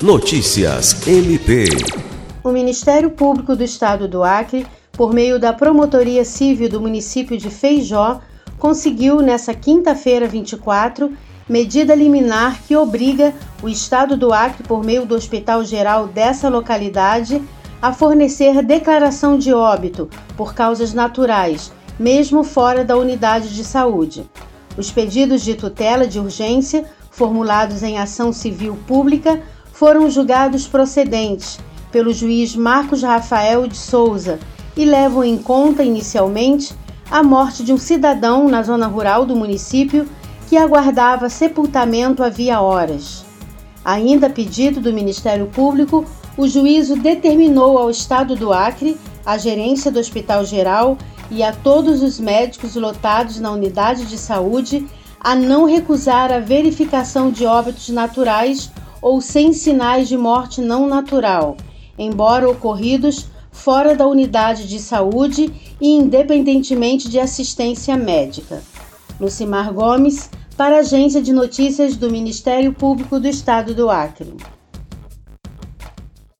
Notícias MP. O Ministério Público do Estado do Acre, por meio da Promotoria Civil do município de Feijó, conseguiu nesta quinta-feira 24 medida liminar que obriga o Estado do Acre, por meio do Hospital Geral dessa localidade, a fornecer declaração de óbito por causas naturais, mesmo fora da unidade de saúde. Os pedidos de tutela de urgência, formulados em ação civil pública, foram julgados procedentes pelo juiz Marcos Rafael de Souza e levam em conta, inicialmente, a morte de um cidadão na zona rural do município que aguardava sepultamento havia horas. Ainda a pedido do Ministério Público, o juízo determinou ao Estado do Acre, à gerência do Hospital Geral e a todos os médicos lotados na unidade de saúde a não recusar a verificação de óbitos naturais ou sem sinais de morte não natural, embora ocorridos fora da unidade de saúde e independentemente de assistência médica. Lucimar Gomes, para a Agência de Notícias do Ministério Público do Estado do Acre.